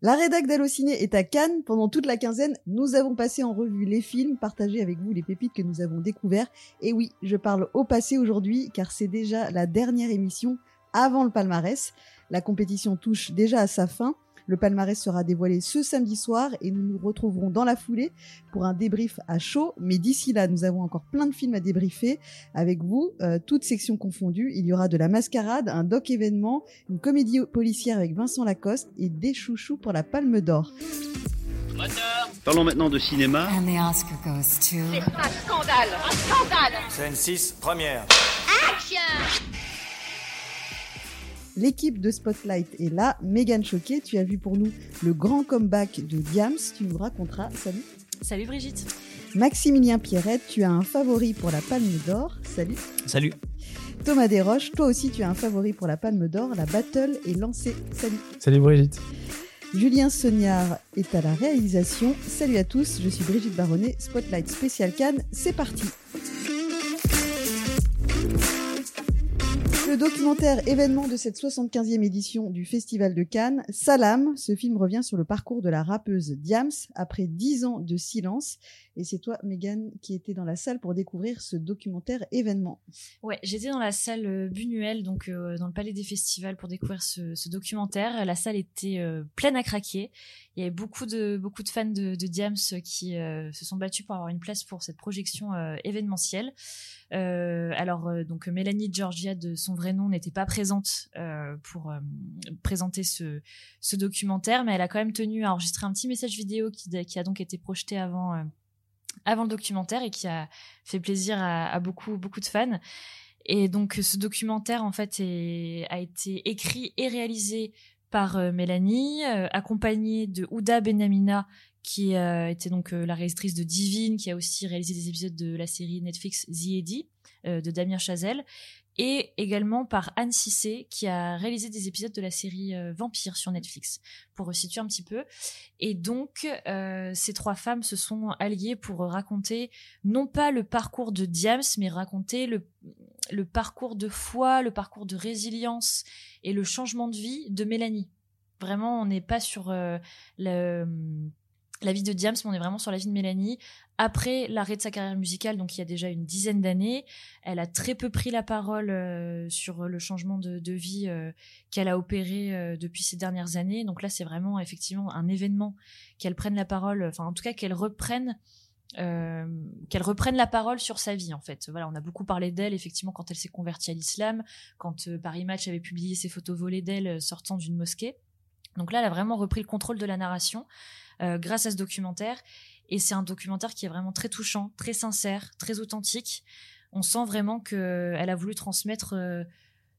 La rédac d'Allociné est à Cannes. Pendant toute la quinzaine, nous avons passé en revue les films, partagé avec vous les pépites que nous avons découverts. Et oui, je parle au passé aujourd'hui, car c'est déjà la dernière émission avant le palmarès. La compétition touche déjà à sa fin. Le palmarès sera dévoilé ce samedi soir et nous nous retrouverons dans la foulée pour un débrief à chaud. Mais d'ici là, nous avons encore plein de films à débriefer avec vous, euh, toutes sections confondues. Il y aura de la mascarade, un doc événement, une comédie policière avec Vincent Lacoste et des chouchous pour la Palme d'Or. Parlons maintenant de cinéma. And the Oscar goes to... C'est un scandale Un scandale Scène 6, première. Action L'équipe de Spotlight est là. Megan Choquet, tu as vu pour nous le grand comeback de Diams. Tu nous raconteras. Salut. Salut Brigitte. Maximilien Pierrette, tu as un favori pour la Palme d'Or. Salut. Salut. Thomas Desroches, toi aussi tu as un favori pour la Palme d'Or. La battle est lancée. Salut. Salut Brigitte. Julien Sognard est à la réalisation. Salut à tous, je suis Brigitte Baronnet, Spotlight Spécial Cannes, c'est parti. Le documentaire événement de cette 75e édition du Festival de Cannes, Salam, ce film revient sur le parcours de la rappeuse Diams après 10 ans de silence. Et c'est toi, Megan, qui était dans la salle pour découvrir ce documentaire événement. Ouais, j'étais dans la salle euh, Buñuel, donc euh, dans le Palais des Festivals, pour découvrir ce, ce documentaire. La salle était euh, pleine à craquer. Il y avait beaucoup de beaucoup de fans de, de Diams qui euh, se sont battus pour avoir une place pour cette projection euh, événementielle. Euh, alors donc Mélanie Georgia de son vrai nom n'était pas présente pour présenter ce, documentaire, mais elle a quand même tenu à enregistrer un petit message vidéo qui, a donc été projeté avant avant le documentaire et qui a fait plaisir à, beaucoup beaucoup de fans. Et donc ce documentaire en fait a été écrit et réalisé par euh, Mélanie, euh, accompagnée de Ouda Benamina, qui euh, était donc la réalisatrice de Divine, qui a aussi réalisé des épisodes de la série Netflix The Eddie, de Damien Chazelle, et également par Anne Cissé, qui a réalisé des épisodes de la série Vampire sur Netflix, pour resituer un petit peu. Et donc, ces trois femmes se sont alliées pour raconter, non pas le parcours de Diams, mais raconter le, le parcours de foi, le parcours de résilience et le changement de vie de Mélanie. Vraiment, on n'est pas sur euh, le, la vie de Diams, mais on est vraiment sur la vie de Mélanie. Après l'arrêt de sa carrière musicale, donc il y a déjà une dizaine d'années, elle a très peu pris la parole euh, sur le changement de, vie euh, qu'elle a opéré depuis ces dernières années. Donc là, c'est vraiment effectivement un événement qu'elle prenne la parole, enfin en tout cas qu'elle reprenne. Euh, qu'elle reprenne la parole sur sa vie en fait. Voilà, on a beaucoup parlé d'elle effectivement quand elle s'est convertie à l'islam, quand Paris Match avait publié ses photos volées d'elle sortant d'une mosquée. Donc là, elle a vraiment repris le contrôle de la narration euh, grâce à ce documentaire. Et c'est un documentaire qui est vraiment très touchant, très sincère, très authentique. On sent vraiment qu'elle a voulu transmettre euh,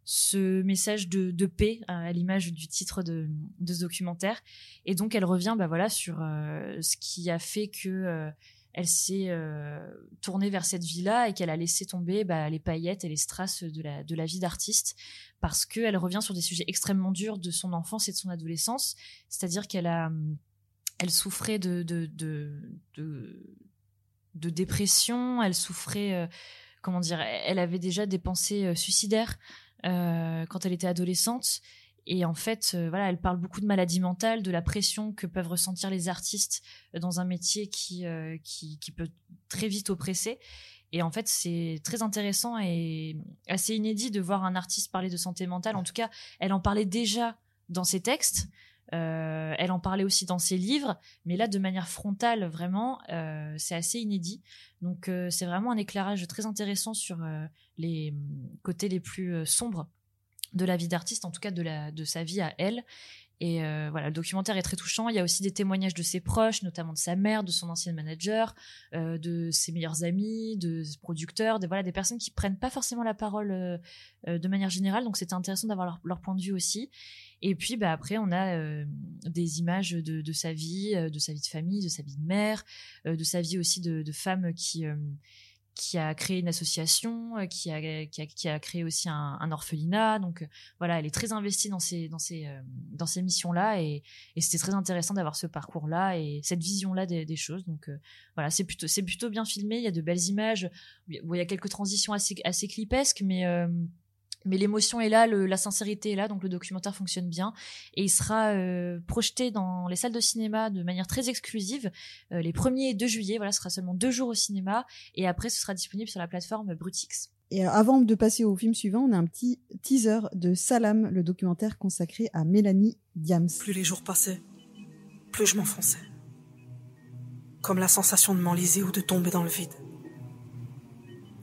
ce message de, paix à l'image du titre de, de, ce documentaire. Et donc elle revient bah voilà, sur euh, ce qui a fait que euh, elle s'est euh, tournée vers cette vie-là et qu'elle a laissé tomber bah, les paillettes et les strass de la, vie d'artiste parce qu'elle revient sur des sujets extrêmement durs de son enfance et de son adolescence. C'est-à-dire qu'elle a elle souffrait de, dépression, elle souffrait, euh, comment dire, elle avait déjà des pensées euh, suicidaires quand elle était adolescente. Et en fait, euh, voilà, elle parle beaucoup de maladie mentale, de la pression que peuvent ressentir les artistes dans un métier qui, euh, qui, qui peut très vite oppresser. Et en fait, c'est très intéressant et assez inédit de voir un artiste parler de santé mentale. En tout cas, elle en parlait déjà dans ses textes. Euh, elle en parlait aussi dans ses livres, mais là de manière frontale, vraiment, euh, c'est assez inédit. Donc euh, c'est vraiment un éclairage très intéressant sur euh, les hum, côtés les plus euh, sombres de la vie d'artiste, en tout cas de, la, de sa vie à elle. Et euh, voilà, le documentaire est très touchant. Il y a aussi des témoignages de ses proches, notamment de sa mère, de son ancien manager, euh, de ses meilleurs amis, de producteurs, des voilà, des personnes qui prennent pas forcément la parole euh, de manière générale. Donc c'était intéressant d'avoir leur, point de vue aussi. Et puis bah après on a des images de, de, sa vie, de sa vie de famille, de sa vie de mère, de sa vie aussi de, de femme qui qui a créé une association, euh, qui a, qui a, créé aussi un, orphelinat. Donc euh, voilà, elle est très investie dans ces, dans ces, euh, dans ces missions-là et, c'était très intéressant d'avoir ce parcours-là et cette vision-là des, choses. Donc voilà, c'est plutôt, plutôt bien filmé. Il y a de belles images. Il y a quelques transitions assez, assez clipesques, mais mais l'émotion est là, la sincérité est là, donc le documentaire fonctionne bien et il sera euh, projeté dans les salles de cinéma de manière très exclusive euh, les 1er et 2 juillet. Voilà, ce sera seulement deux jours au cinéma et après ce sera disponible sur la plateforme Brutix. Et avant de passer au film suivant, on a un petit teaser de Salam, le documentaire consacré à Mélanie Diams. Plus les jours passaient, plus je m'enfonçais. Comme la sensation de m'enliser ou de tomber dans le vide.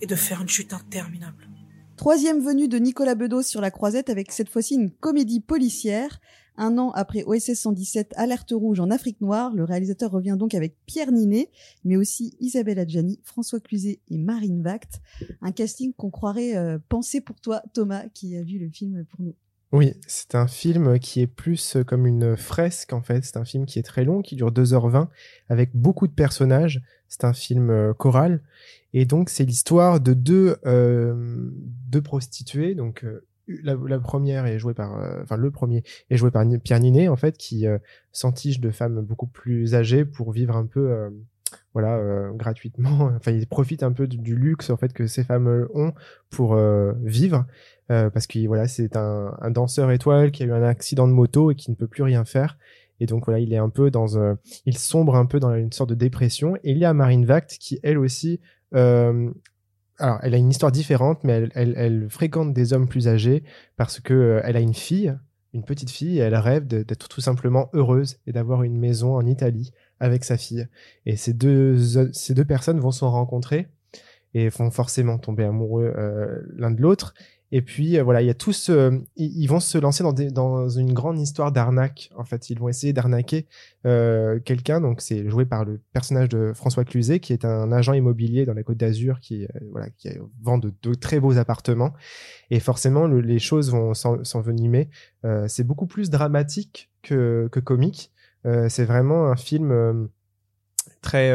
Et de faire une chute interminable. Troisième venue de Nicolas Bedos sur la croisette avec cette fois-ci une comédie policière. Un an après OSS 117 Alerte Rouge en Afrique Noire, le réalisateur revient donc avec Pierre Ninet, mais aussi Isabelle Adjani, François Cluzet et Marine Vact. Un casting qu'on croirait euh, pensé pour toi, Thomas, qui a vu le film pour nous. Oui, c'est un film qui est plus comme une fresque en fait. C'est un film qui est très long, qui dure 2h20, avec beaucoup de personnages. C'est un film euh, choral. Et donc, c'est l'histoire de deux, euh, deux prostituées. Donc, euh, la, première est jouée par, enfin, le premier est joué par Pierre Ninet, en fait, qui euh, de femmes beaucoup plus âgées pour vivre un peu, voilà, gratuitement. Enfin, il profite un peu du, luxe, en fait, que ces femmes ont pour vivre. parce que, voilà, c'est un danseur étoile qui a eu un accident de moto et qui ne peut plus rien faire. Et donc voilà, il est un peu dans, euh, il sombre un peu dans une sorte de dépression. Et il y a Marine Vact qui elle aussi euh, alors, elle a une histoire différente, mais elle, elle, fréquente des hommes plus âgés parce que euh, elle a une fille, une petite fille, et elle rêve d'être tout simplement heureuse et d'avoir une maison en Italie avec sa fille. Et ces deux, ces deux personnes vont se rencontrer et vont forcément tomber amoureux euh, l'un de l'autre. Et puis euh, voilà, il y a tous, euh, ils, vont se lancer dans, une grande histoire d'arnaque. En fait, ils vont essayer d'arnaquer euh, quelqu'un. Donc c'est joué par le personnage de François Cluzet, qui est un agent immobilier dans la Côte d'Azur, qui voilà, qui vend de, très beaux appartements. Et forcément, le, les choses vont s'envenimer. c'est beaucoup plus dramatique que, que comique. c'est vraiment un film très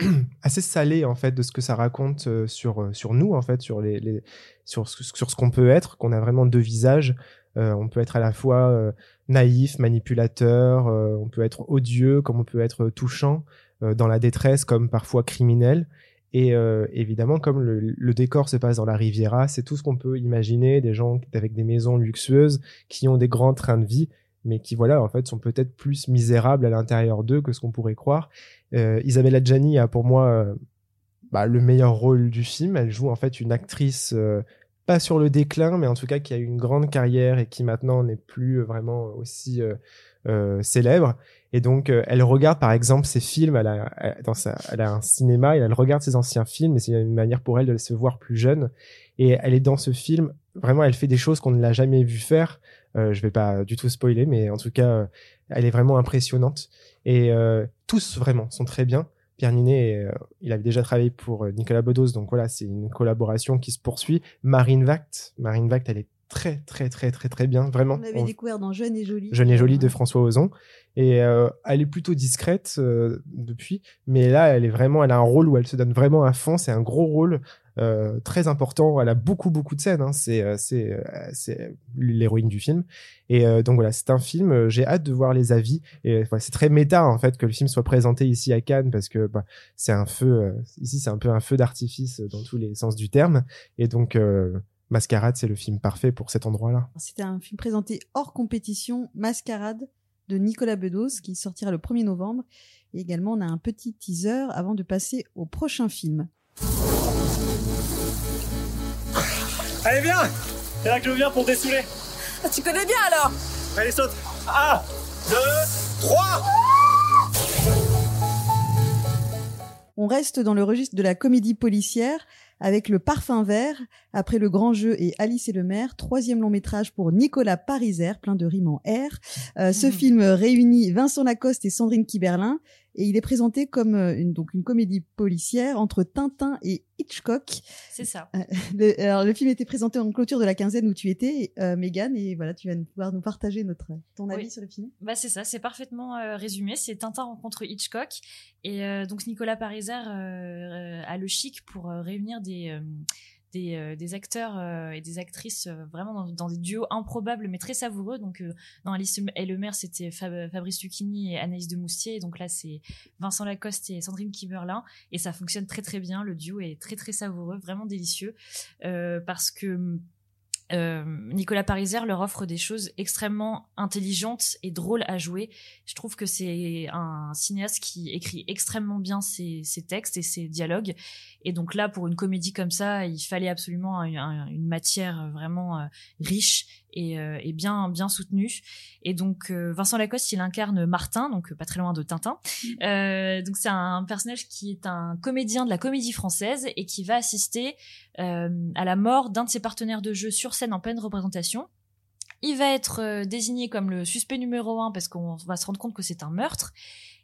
assez salé en fait de ce que ça raconte sur sur nous en fait sur les, sur, sur ce qu'on peut être, qu'on a vraiment deux visages. Euh, on peut être à la fois euh, naïf, manipulateur, euh, on peut être odieux, comme on peut être touchant, dans la détresse, comme parfois criminel. Et évidemment, comme le, le, décor se passe dans la Riviera, c'est tout ce qu'on peut imaginer, des gens avec des maisons luxueuses, qui ont des grands trains de vie, mais qui, voilà, en fait, sont peut-être plus misérables à l'intérieur d'eux que ce qu'on pourrait croire. Isabelle Adjani a pour moi bah, le meilleur rôle du film. Elle joue en fait une actrice pas sur le déclin, mais en tout cas qui a eu une grande carrière et qui maintenant n'est plus vraiment aussi euh, euh, célèbre. Et donc, euh, elle regarde par exemple ses films. Elle a, dans sa, elle a un cinéma et elle regarde ses anciens films. Et c'est une manière pour elle de se voir plus jeune. Et elle est dans ce film. Vraiment, elle fait des choses qu'on ne l'a jamais vu faire. Euh, je vais pas du tout spoiler, mais en tout cas, elle est vraiment impressionnante. Et tous vraiment sont très bien. Pierre Ninet, euh, il avait déjà travaillé pour euh, Nicolas Bedos, donc voilà, c'est une collaboration qui se poursuit. Marine Vact, Marine Vact, elle est très très très très très bien, vraiment. On l'avait découvert dans Jeune et Jolie. Jeune et Jolie de François Ozon, et euh, elle est plutôt discrète depuis, mais là, elle est vraiment, elle a un rôle où elle se donne vraiment à fond. C'est un gros rôle euh, très important. Elle a beaucoup beaucoup de scènes. Hein. C'est euh, c'est euh, c'est l'héroïne du film. Et donc voilà, c'est un film. J'ai hâte de voir les avis. Et c'est très méta en fait que le film soit présenté ici à Cannes parce que bah, c'est un feu. ici, c'est un peu un feu d'artifice dans tous les sens du terme. Et donc Mascarade, c'est le film parfait pour cet endroit-là. C'était un film présenté hors compétition, Mascarade de Nicolas Bedos, qui sortira le 1er novembre. Et également, on a un petit teaser avant de passer au prochain film. Allez, viens C'est là que je viens pour dessouler. Ah, tu connais bien alors Allez, saute 1, 2, 3 On reste dans le registre de la comédie policière avec Le Parfum Vert, après Le Grand Jeu et Alice et le Maire, troisième long métrage pour Nicolas Pariser, plein de rimes en R. Euh, ce mmh. film réunit Vincent Lacoste et Sandrine Kiberlin et il est présenté comme euh, une, donc une comédie policière entre Tintin et Hitchcock. C'est ça. Euh, le, alors le film était présenté en clôture de la quinzaine où tu étais, euh, Megan, et voilà, tu vas pouvoir nous partager notre ton avis sur le film. Bah c'est ça, c'est parfaitement résumé. C'est Tintin rencontre Hitchcock et donc Nicolas Pariser a le chic pour réunir des des, euh, des acteurs euh, et des actrices euh, vraiment dans, des duos improbables mais très savoureux. Donc dans Alice et le maire, c'était Fabrice Lucchini et Anaïs de Moustier. donc là, c'est Vincent Lacoste et Sandrine Kiberlin. Et ça fonctionne très très bien. Le duo est très très savoureux, vraiment délicieux. parce que euh, Nicolas Pariser leur offre des choses extrêmement intelligentes et drôles à jouer. Je trouve que c'est un cinéaste qui écrit extrêmement bien ses, textes et ses dialogues. Et donc là, pour une comédie comme ça, il fallait absolument une matière vraiment euh, riche et, euh, et, bien bien soutenue. Et donc euh, Vincent Lacoste, il incarne Martin, donc pas très loin de Tintin. Euh, donc c'est un personnage qui est un comédien de la comédie française et qui va assister à la mort d'un de ses partenaires de jeu sur scène en pleine représentation. Il va être désigné comme le suspect numéro un parce qu'on va se rendre compte que c'est un meurtre.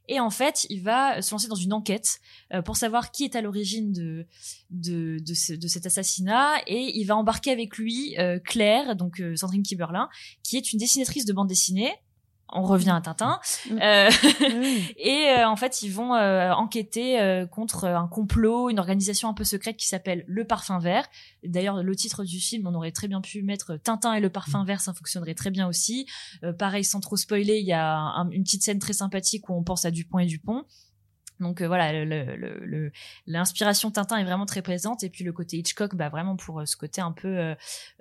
Et en fait, il va se lancer dans une enquête euh, pour savoir qui est à l'origine de de, de, cet assassinat. Et il va embarquer avec lui euh, Claire, donc euh, Sandrine Kiberlin, qui est une dessinatrice de bande dessinée on revient à Tintin. Mm. Euh, et euh, en fait, ils vont euh, enquêter contre un complot, une organisation un peu secrète qui s'appelle le Parfum Vert. D'ailleurs, le titre du film, on aurait très bien pu mettre Tintin et le Parfum mm. Vert, ça fonctionnerait très bien aussi. pareil, sans trop spoiler, il y a une petite scène très sympathique où on pense à Dupont et Dupont. Donc euh, voilà, l'inspiration Tintin est vraiment très présente et puis le côté Hitchcock, bah vraiment pour euh, ce côté un peu euh,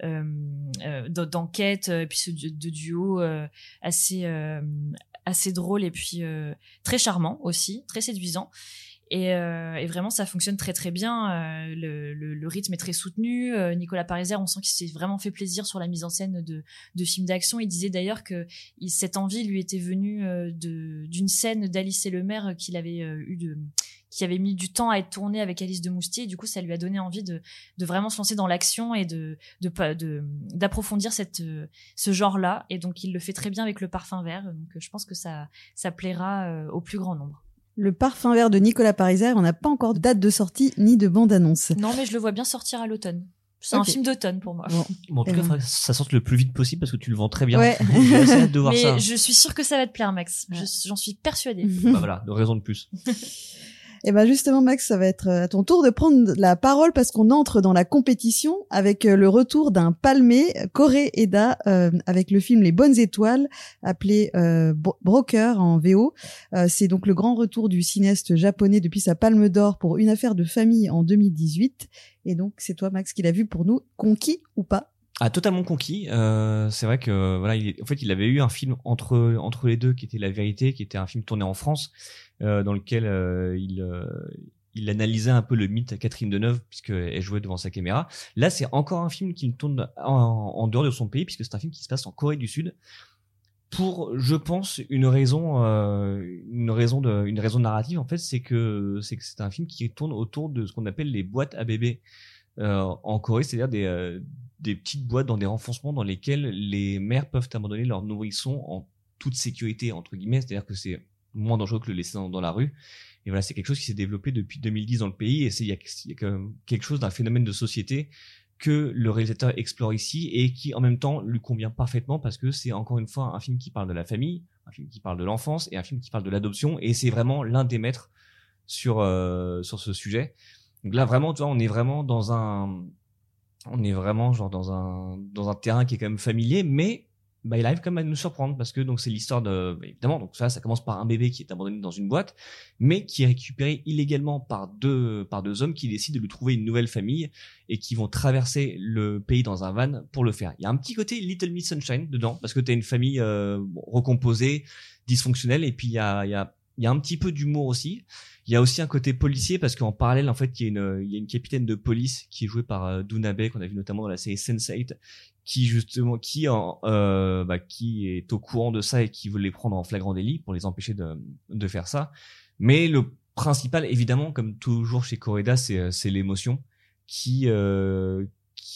euh d'enquête et puis ce de duo assez assez drôle et puis très charmant aussi, très séduisant. Et, euh, et, vraiment, ça fonctionne très très bien. Euh, le, le, le, rythme est très soutenu. Euh, Nicolas Pariser, on sent qu'il s'est vraiment fait plaisir sur la mise en scène de, de films d'action. Il disait d'ailleurs que il, cette envie lui était venue euh, d'une scène d'Alice et le maire qu'il avait eu de qui avait mis du temps à être tourné avec Alice de Moustier. Et du coup, ça lui a donné envie de, de vraiment se lancer dans l'action et de d'approfondir de, cette ce genre-là. Et donc, il le fait très bien avec le parfum vert. Donc, je pense que ça ça plaira au plus grand nombre. Le parfum vert de Nicolas Pariser, on n'a pas encore de date de sortie ni de bande-annonce. Non, mais je le vois bien sortir à l'automne. C'est un film d'automne pour moi. Bon. en tout cas, ça sorte le plus vite possible parce que tu le vends très bien. Ouais. de voir mais je suis sûr que ça va te plaire, Max. J'en suis persuadée. bah voilà, de raison de plus. Et eh ben justement Max, ça va être euh, à ton tour de prendre la parole parce qu'on entre dans la compétition avec euh, le retour d'un palmé Corée Eda euh, avec le film Les Bonnes Étoiles appelé Broker en VO. c'est donc le grand retour du cinéaste japonais depuis sa Palme d'Or pour Une affaire de famille en 2018. Et donc c'est toi Max qui l'a vu pour nous, conquis ou pas? Ah, totalement conquis. Euh, c'est vrai que voilà, il, en fait, il avait eu un film entre entre les deux qui était La Vérité, qui était un film tourné en France, euh, dans lequel euh, il euh, il analysait un peu le mythe Catherine Deneuve puisqu'elle jouait devant sa caméra. Là, c'est encore un film qui tourne en, dehors de son pays puisque c'est un film qui se passe en Corée du Sud pour, je pense, une raison, euh, une raison de, une raison narrative en fait, c'est que c'est un film qui tourne autour de ce qu'on appelle les boîtes à bébés euh, en Corée, c'est-à-dire des, euh, des petites boîtes dans des renfoncements dans lesquels les mères peuvent abandonner leurs nourrissons en toute sécurité entre guillemets, c'est-à-dire que c'est moins dangereux que le laisser dans, la rue. Et voilà, c'est quelque chose qui s'est développé depuis 2010 dans le pays et c'est il y a, quelque chose d'un phénomène de société que le réalisateur explore ici et qui en même temps lui convient parfaitement parce que c'est encore une fois un film qui parle de la famille, un film qui parle de l'enfance et un film qui parle de l'adoption et c'est vraiment l'un des maîtres sur euh, sur ce sujet. Donc là, vraiment, tu vois, on est vraiment dans un, on est vraiment genre dans un, dans un terrain qui est quand même familier, mais bah, il arrive quand même à nous surprendre parce que donc c'est l'histoire de bah, évidemment donc ça ça commence par un bébé qui est abandonné dans une boîte mais qui est récupéré illégalement par deux par deux hommes qui décident de lui trouver une nouvelle famille et qui vont traverser le pays dans un van pour le faire. Il y a un petit côté Little Miss Sunshine dedans parce que tu as une famille euh, recomposée, dysfonctionnelle et puis il y a y a il y a un petit peu d'humour aussi. Il y a aussi un côté policier parce qu'en parallèle, en fait, il y a une, il y a une capitaine de police qui est jouée par euh, Dunabe qu'on a vu notamment dans la série Sense8, qui justement, qui en, euh, bah, qui est au courant de ça et qui veut les prendre en flagrant délit pour les empêcher de, de faire ça. Mais le principal, évidemment, comme toujours chez Correda, c'est, euh, c'est l'émotion qui, euh,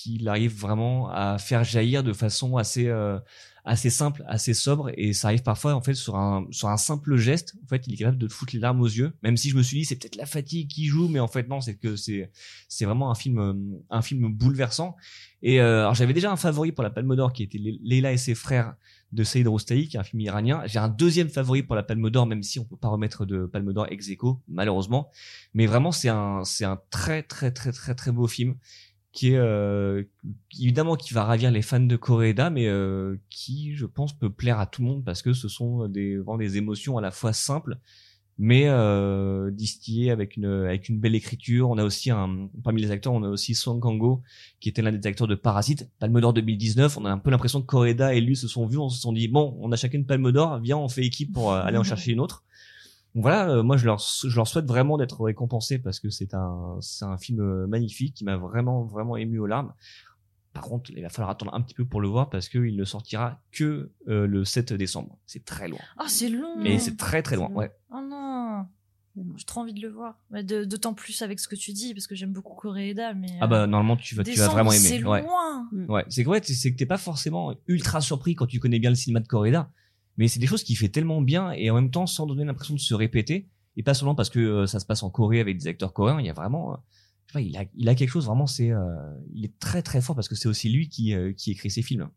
qui arrive vraiment à faire jaillir de façon assez, euh, assez simple, assez sobre et ça arrive parfois en fait sur un sur un simple geste. En fait, il est capable de te foutre les larmes aux yeux. Même si je me suis dit c'est peut-être la fatigue qui joue, mais en fait non, c'est que c'est c'est vraiment un film un film bouleversant. Et euh, j'avais déjà un favori pour la Palme d'Or qui était Leila et ses frères de Saïd Roustaï, qui est un film iranien. J'ai un deuxième favori pour la Palme d'Or, même si on peut pas remettre de Palme d'Or ex aequo, malheureusement. Mais vraiment, c'est un, c'est un très, très, très, très, très beau film qui est euh, évidemment qui va ravir les fans de Coréda, mais euh, qui, je pense, peut plaire à tout le monde parce que ce sont des vraiment des émotions à la fois simples mais euh, distillé avec une avec une belle écriture. On a aussi un parmi les acteurs, on a aussi Song Kang-go qui était l'un des acteurs de Parasite, Palme d'Or 2019. On a un peu l'impression que Koreda et lui se sont vus, on se sont dit bon, on a chacun une Palme d'Or, viens, on fait équipe pour euh, aller en chercher une autre. Donc voilà, euh, moi je leur je leur souhaite vraiment d'être récompensés parce que c'est un c'est un film euh, magnifique qui m'a vraiment vraiment ému aux larmes. Par contre, il va falloir attendre un petit peu pour le voir parce qu'il ne sortira que euh, le 7 décembre. C'est très loin. Oh, c'est long. Et c'est très très loin, ouais. Oh non. J'ai trop envie de le voir. D'autant plus avec ce que tu dis, parce que j'aime beaucoup Koreeda, mais. Ah bah normalement tu vas tu vas décembre, vraiment C'est aimer. Ouais. loin. Ouais, c'est que ouais, c'est que t'es pas forcément ultra surpris quand tu connais bien le cinéma de Corrida, mais c'est des choses qu'il fait tellement bien et en même temps sans donner l'impression de se répéter et pas seulement parce que euh, ça se passe en Corée avec des acteurs coréens, il y a vraiment euh, je sais pas, il a il a quelque chose vraiment c'est euh, il est très très fort parce que c'est aussi lui qui euh, qui écrit ses films.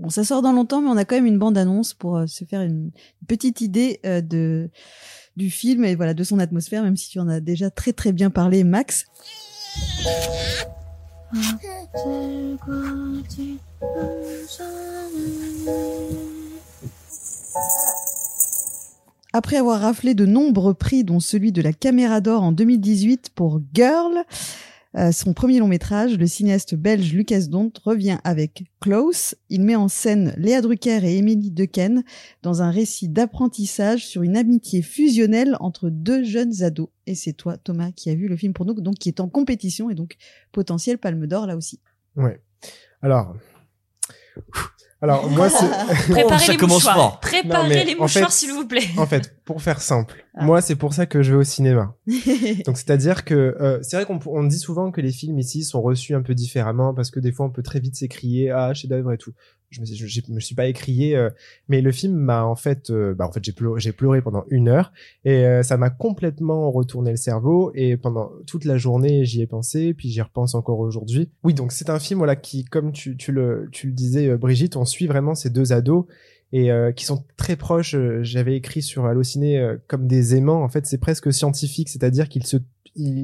Bon, ça sort dans longtemps, mais on a quand même une bande-annonce pour euh, se faire une petite idée euh, de du film et voilà de son atmosphère, même si tu en as déjà très très bien parlé, Max. Après avoir raflé de nombreux prix, dont celui de la Caméra d'Or en 2018 pour Girl, euh, son premier long métrage, le cinéaste belge Lucas Dont revient avec Close. Il met en scène Léa Drucker et Émilie Dequesne dans un récit d'apprentissage sur une amitié fusionnelle entre deux jeunes ados. Et c'est toi, Thomas, qui a vu le film pour nous, donc qui est en compétition et donc potentiel Palme d'Or là aussi. Ouais. Alors. Alors, moi, c'est. Préparez ça les commence mouchoirs. fort. Préparez les mouchoirs, s'il vous plaît. En fait, pour faire simple, Ah. moi, c'est pour ça que je vais au cinéma. Donc, c'est-à-dire que euh, c'est vrai qu'on on dit souvent que les films ici sont reçus un peu différemment parce que des fois, on peut très vite s'écrier ah chef-d'œuvre et tout. Je me, suis- me suis pas écrié, euh, mais le film m'a en fait, euh, bah en fait, j'ai pleuré, pendant une heure et euh, ça m'a complètement retourné le cerveau et pendant toute la journée, j'y ai pensé, puis j'y repense encore aujourd'hui. Oui, donc c'est un film voilà qui, comme tu, le, tu le disais, euh, Brigitte, on suit vraiment ces deux ados et qui sont très proches. J'avais écrit sur Allociné comme des aimants. En fait, c'est presque scientifique, c'est-à-dire qu'ils se,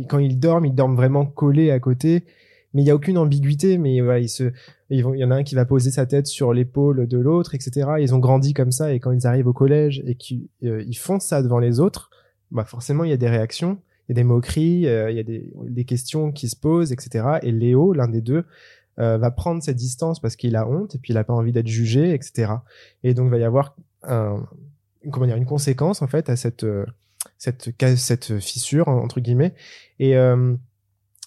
quand ils dorment, ils dorment vraiment collés à côté, mais il y a aucune ambiguïté. Mais voilà, ils se, il y en a un qui va poser sa tête sur l'épaule de l'autre, etc. Ils ont grandi comme ça, et quand ils arrivent au collège et qu'ils euh, font ça devant les autres, bah forcément il y a des réactions, il y a des moqueries, euh, il y a des, questions qui se posent, etc. Et Léo, l'un des deux, euh, va prendre cette distance parce qu'il a honte et puis il a pas envie d'être jugé, etc. Et donc il va y avoir comment dire, une conséquence en fait à cette cette cette fissure entre guillemets. Et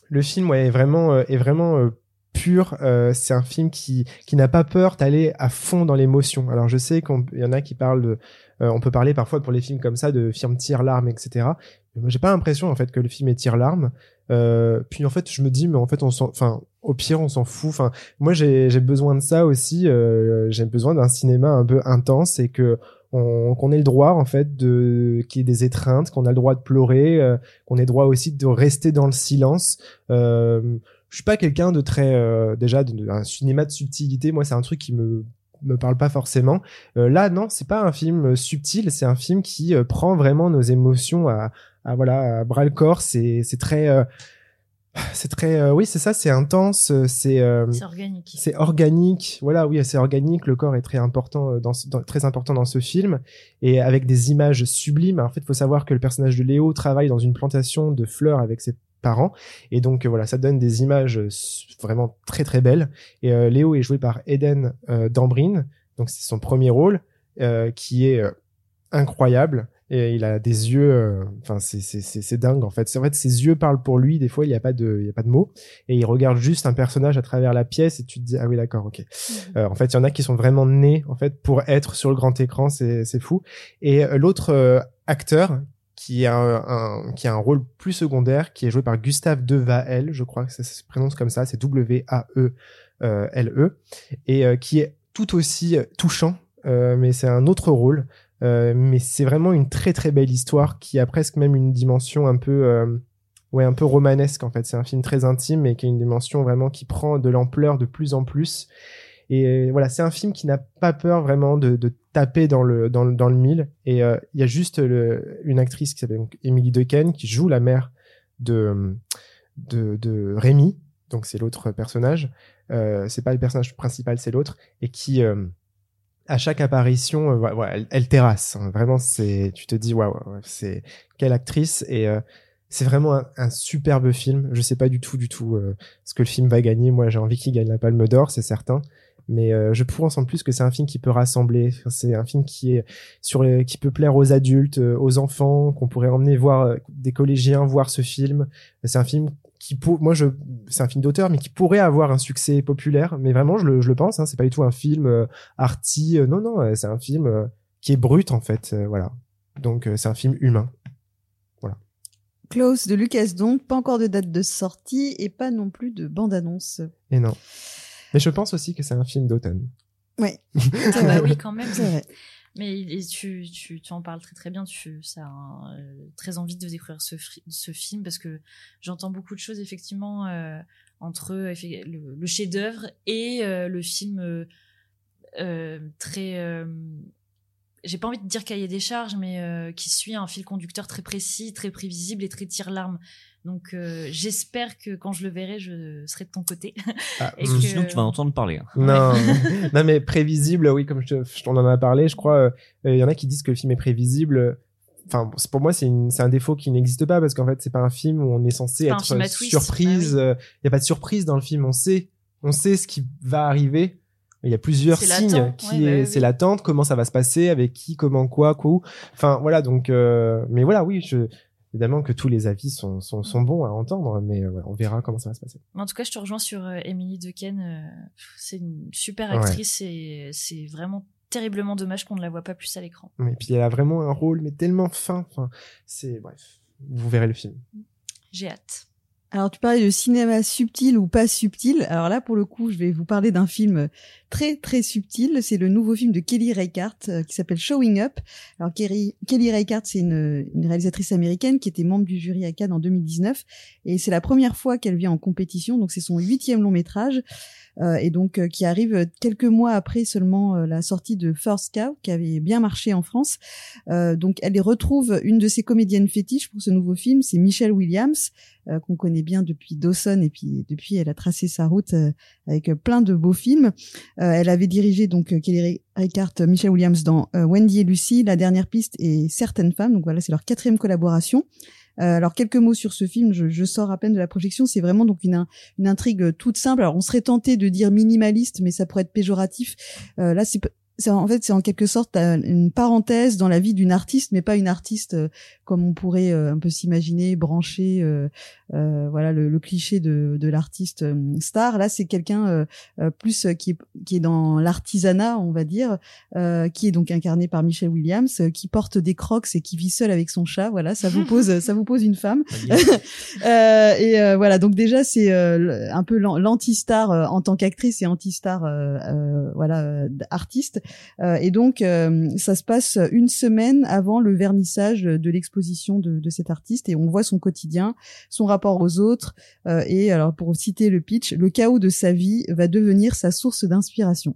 le film ouais, est vraiment euh, est vraiment euh, pur. Euh, c'est un film qui qui n'a pas peur d'aller à fond dans l'émotion. Alors je sais qu'il y en a qui parlent de, euh, on peut parler parfois pour les films comme ça de film tire larmes, etc. Mais moi j'ai pas l'impression en fait que le film est tire larmes. Euh, puis en fait je me dis mais en fait on s'en, enfin au pire on s'en fout. Enfin moi j'ai j'ai besoin de ça aussi. J'ai besoin d'un cinéma un peu intense et que on- qu'on ait le droit en fait de qu'il y ait des étreintes, qu'on a le droit de pleurer, euh, qu'on ait le droit aussi de rester dans le silence. Euh, je suis pas quelqu'un de très euh, déjà de, de- un cinéma de subtilité. Moi c'est un truc qui me me parle pas forcément. Euh, là non c'est pas un film euh, subtil, c'est un film qui euh, prend vraiment nos émotions à, à voilà à bras le corps. C'est c'est très euh, c'est très euh, oui c'est ça c'est intense euh, c'est euh, C'est organique. c'est organique. Voilà oui c'est organique. Le corps est très important euh, dans, ce- dans- très important dans ce film. Et avec des images sublimes. En fait il faut savoir que le personnage de Léo travaille dans une plantation de fleurs avec ses parents. Et donc euh, voilà ça donne des images euh, vraiment très très belles. Et euh, Léo est joué par Eden euh, Dambrin donc c'est son premier rôle euh, qui est euh, incroyable et il a des yeux euh, enfin c'est c'est c'est c'est dingue en fait. C'est en fait ses yeux parlent pour lui. Des fois il y a pas de il y a pas de mots. Et il regarde juste un personnage à travers la pièce et tu te dis ah oui d'accord ok. Euh, en fait il y en a qui sont vraiment nés en fait pour être sur le grand écran. C'est c'est fou. Et euh, l'autre euh, acteur qui a un, un- qui a un rôle plus secondaire qui est joué par Gustave Devael je crois que ça, se prononce comme ça. C'est W A E L E. Et qui est tout aussi touchant euh, mais c'est un autre rôle euh, mais c'est vraiment une très très belle histoire qui a presque même une dimension un peu euh, ouais un peu romanesque en fait. C'est un film très intime mais qui a une dimension vraiment qui prend de l'ampleur de plus en plus. Et euh, voilà c'est un film qui n'a pas peur vraiment de, taper dans le dans le, dans le mille. Et il y a juste une actrice qui s'appelle Emily Dequesne qui joue la mère de de, de Rémi. Donc c'est l'autre personnage. C'est pas le personnage principal c'est l'autre. Et qui à chaque apparition, euh, elle, terrasse. hein. Vraiment, c'est, tu te dis, waouh, c'est quelle actrice et euh, c'est vraiment un, superbe film. Je sais pas du tout, du tout euh, ce que le film va gagner. Moi, j'ai envie qu'il gagne la Palme d'Or, c'est certain. Mais je pense en plus que c'est un film qui peut rassembler. C'est un film qui est sur les- qui peut plaire aux adultes, aux enfants, qu'on pourrait emmener voir des collégiens voir ce film. C'est un film qui pour moi je c'est un film d'auteur mais qui pourrait avoir un succès populaire. Mais vraiment je le, je le pense. Hein, c'est pas du tout un film euh, arty. euh, non non, euh, c'est un film euh, qui est brut en fait. euh, voilà. Donc euh, c'est un film humain. Close de Lucas donc, pas encore de date de sortie et pas non plus de bande-annonce. Et non. Mais je pense aussi que c'est un film d'automne. Ouais. Ah bah oui, quand même. Mais tu, tu, tu en parles très très bien. Tu ça a euh, très envie de découvrir ce, film parce que j'entends beaucoup de choses effectivement euh, entre le, chef-d'œuvre et euh, le film très. Euh, j'ai pas envie de dire cahier des charges, mais euh, qui suit un fil conducteur très précis, très prévisible et très tire-larme. Donc euh, j'espère que quand je le verrai, je serai de ton côté. Ah, Et que- Sinon, tu vas entendre parler. hein. Non, non mais prévisible, oui, comme je, je t'en en a parlé, je crois. Il y en a qui disent que le film est prévisible. Enfin, pour moi, c'est un défaut qui n'existe pas parce qu'en fait, c'est pas un film où on est censé être surprise. Ah Il y a pas de surprise dans le film. On sait, on sait ce qui va arriver. Il y a plusieurs signes latent. qui Ouais, bah est, c'est oui. l'attente, comment ça va se passer, avec qui, comment, quoi, quoi. Enfin, voilà. Donc, euh, mais voilà, oui, je, évidemment que tous les avis sont, sont, sont bons à entendre, mais euh, on verra comment ça va se passer. En tout cas, je te rejoins sur euh, Emily Dequesne. euh, c'est une super Ouais. actrice et c'est vraiment terriblement dommage qu'on ne la voit pas plus à l'écran. Et puis elle a vraiment un rôle, mais tellement fin. Enfin, c'est bref. Vous verrez le film. J'ai hâte. Alors tu parlais de cinéma subtil ou pas subtil. Alors là pour le coup, je vais vous parler d'un film très très subtil. C'est le nouveau film de Kelly Reichardt euh, qui s'appelle Showing Up. Alors Kelly, Kelly Reichardt, c'est une, une réalisatrice américaine qui était membre du jury à Cannes en 2019 et c'est la première fois qu'elle vient en compétition. Donc c'est son huitième long métrage. Euh, et donc euh, qui arrive quelques mois après seulement euh, la sortie de First Cow qui avait bien marché en France. Euh, donc elle y retrouve une de ses comédiennes fétiches pour ce nouveau film, c'est Michelle Williams euh, qu'on connaît bien depuis Dawson et puis depuis elle a tracé sa route euh, avec euh, plein de beaux films. Euh, elle avait dirigé donc euh, Kelly Reichardt, euh, Michelle Williams dans euh, Wendy et Lucy, La dernière piste et Certaines femmes. Donc voilà, c'est leur quatrième collaboration. Euh, alors quelques mots sur ce film, je, sors à peine de la projection. C'est vraiment donc une, in- une intrigue toute simple. Alors on serait tenté de dire minimaliste, mais ça pourrait être péjoratif. Euh, là, c'est c'est en fait c'est en quelque sorte euh, une parenthèse dans la vie d'une artiste, mais pas une artiste euh, comme on pourrait euh, un peu s'imaginer branchée. euh, voilà le, le cliché de, de l'artiste star. Là, c'est quelqu'un plus qui est, qui est dans l'artisanat, on va dire, euh, qui est donc incarné par Michelle Williams, qui porte des crocs et qui vit seule avec son chat. Voilà, ça vous pose ça vous pose une femme. Euh, et euh, voilà, donc déjà c'est euh, un peu l'an- l'anti-star en tant qu'actrice et anti-star voilà artiste. Euh, et donc euh, ça se passe une semaine avant le vernissage de l'exposition de, de cet artiste et on voit son quotidien, son rapport aux autres euh, et alors pour citer le pitch, le chaos de sa vie va devenir sa source d'inspiration.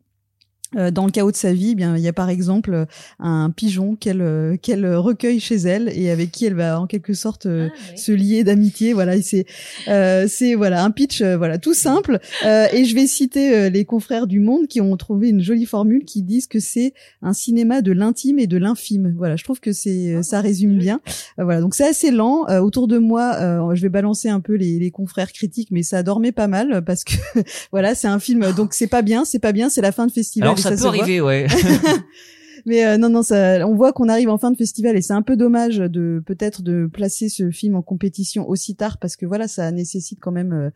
Euh, dans le chaos de sa vie, eh bien il y a par exemple euh, un pigeon qu'elle euh, qu'elle recueille chez elle et avec qui elle va en quelque sorte Ah, oui. se lier d'amitié. Voilà, et c'est euh, c'est voilà un pitch voilà tout simple. Euh, et je vais citer les confrères du Monde qui ont trouvé une jolie formule qui disent que c'est un cinéma de l'intime et de l'infime. Voilà, je trouve que c'est euh, ça résume bien. Euh, voilà, donc c'est assez lent. Euh, autour de moi, euh, je vais balancer un peu les, les confrères critiques, mais ça dormait pas mal parce que voilà, c'est un film. Donc c'est pas bien, c'est pas bien, c'est la fin de festival. Alors ça, peut voit. arriver, ouais. Mais euh, non, non, ça, on voit qu'on arrive en fin de festival et c'est un peu dommage de peut-être de placer ce film en compétition aussi tard parce que voilà, ça nécessite quand même euh,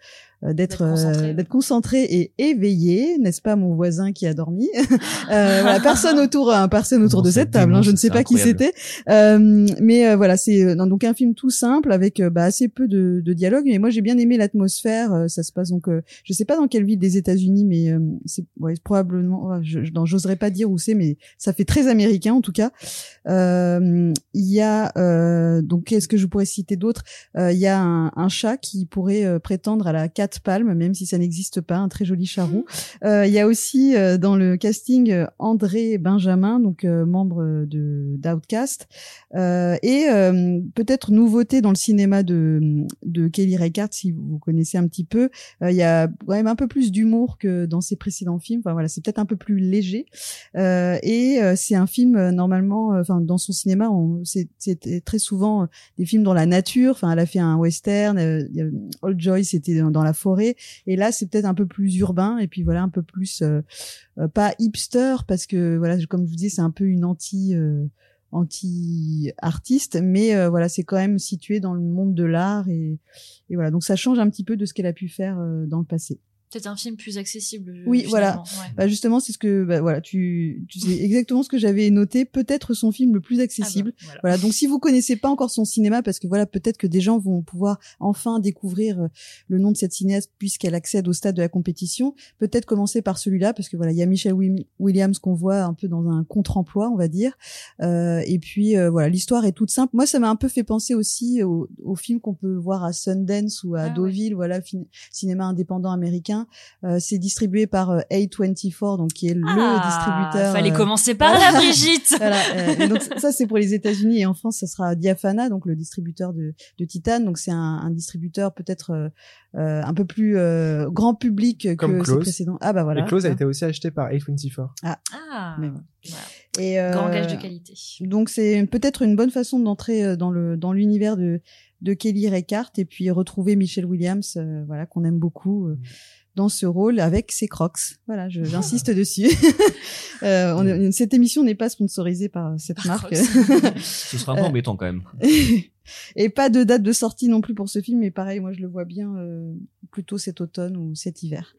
d'être D'être concentré, euh, ouais. d'être concentré et éveillé, n'est-ce pas, mon voisin qui a dormi euh, voilà, Personne autour, hein, personne autour Bon, de cette table. hein, je ne sais pas qui c'était, Euh, mais euh, voilà, c'est euh, donc un film tout simple avec euh, bah, assez peu de, de dialogue. Mais moi, j'ai bien aimé l'atmosphère. euh, ça se passe donc, euh, je sais pas dans quelle ville des États-Unis, mais euh, c'est ouais, probablement, ouais, je, j'oserais pas dire où c'est, mais ça fait très américain en tout cas. Euh, Il y a euh, donc qu'est-ce que je pourrais citer d'autre? Euh, Il y a un, un chat qui pourrait euh, prétendre à la cat quatre palmes, même si ça n'existe pas, un très joli charroux. Euh, Il y a aussi euh, dans le casting euh, André Benjamin, donc euh, membre de d'Outcast, et peut-être nouveauté dans le cinéma de de Kelly Reichardt, si vous connaissez un petit peu. Il y a quand même un peu plus d'humour que dans ses précédents films. Enfin voilà, c'est peut-être un peu plus léger. et c'est un film normalement, enfin dans son cinéma, c'était très souvent des films dans la nature. Enfin, elle a fait un western. Old Joy, c'était dans, la forêt. Et là, c'est peut-être un peu plus urbain. Et puis voilà, un peu plus euh, euh, pas hipster parce que voilà, comme je vous dis, c'est un peu une anti anti artiste, mais voilà, c'est quand même situé dans le monde de l'art et voilà. Donc ça change un petit peu de ce qu'elle a pu faire dans le passé peut-être un film plus accessible. Oui, voilà. Bah, justement, c'est ce que bah, voilà, tu tu sais exactement ce que j'avais noté. Peut-être son film le plus accessible. Ah bah, voilà. Donc, si vous connaissez pas encore son cinéma, parce que voilà, peut-être que des gens vont pouvoir enfin découvrir euh, le nom de cette cinéaste puisqu'elle accède au stade de la compétition. Peut-être commencer par celui-là, parce que voilà, il y a Michelle Williams qu'on voit un peu dans un contre-emploi, on va dire. Euh, et puis euh, voilà, l'histoire est toute simple. Moi, ça m'a un peu fait penser aussi au, au film qu'on peut voir à Sundance ou à ah Deauville, voilà, cinéma indépendant américain euh, c'est distribué par euh, A24, donc qui est le ah, distributeur. Fallait euh, commencer par là, Brigitte. voilà, donc ça c'est pour les États-Unis et en France ça sera Diafana, donc le distributeur de, de Titan. Donc c'est un, un, distributeur peut-être un peu plus grand public Comme que Close. précédents. Ah bah voilà. Et Close a été aussi acheté par A24. Ah. ah. Et grand gage de qualité. Donc c'est peut-être une bonne façon d'entrer dans le dans l'univers de de Kelly Reichardt et puis retrouver Michelle Williams, voilà qu'on aime beaucoup. Mm dans ce rôle avec ses Crocs. Voilà, j'insiste dessus. euh, on, cette émission n'est pas sponsorisée par cette marque. ce sera un peu euh, embêtant quand même. et pas de date de sortie non plus pour ce film, mais pareil, moi je le vois bien euh, plutôt cet automne ou cet hiver.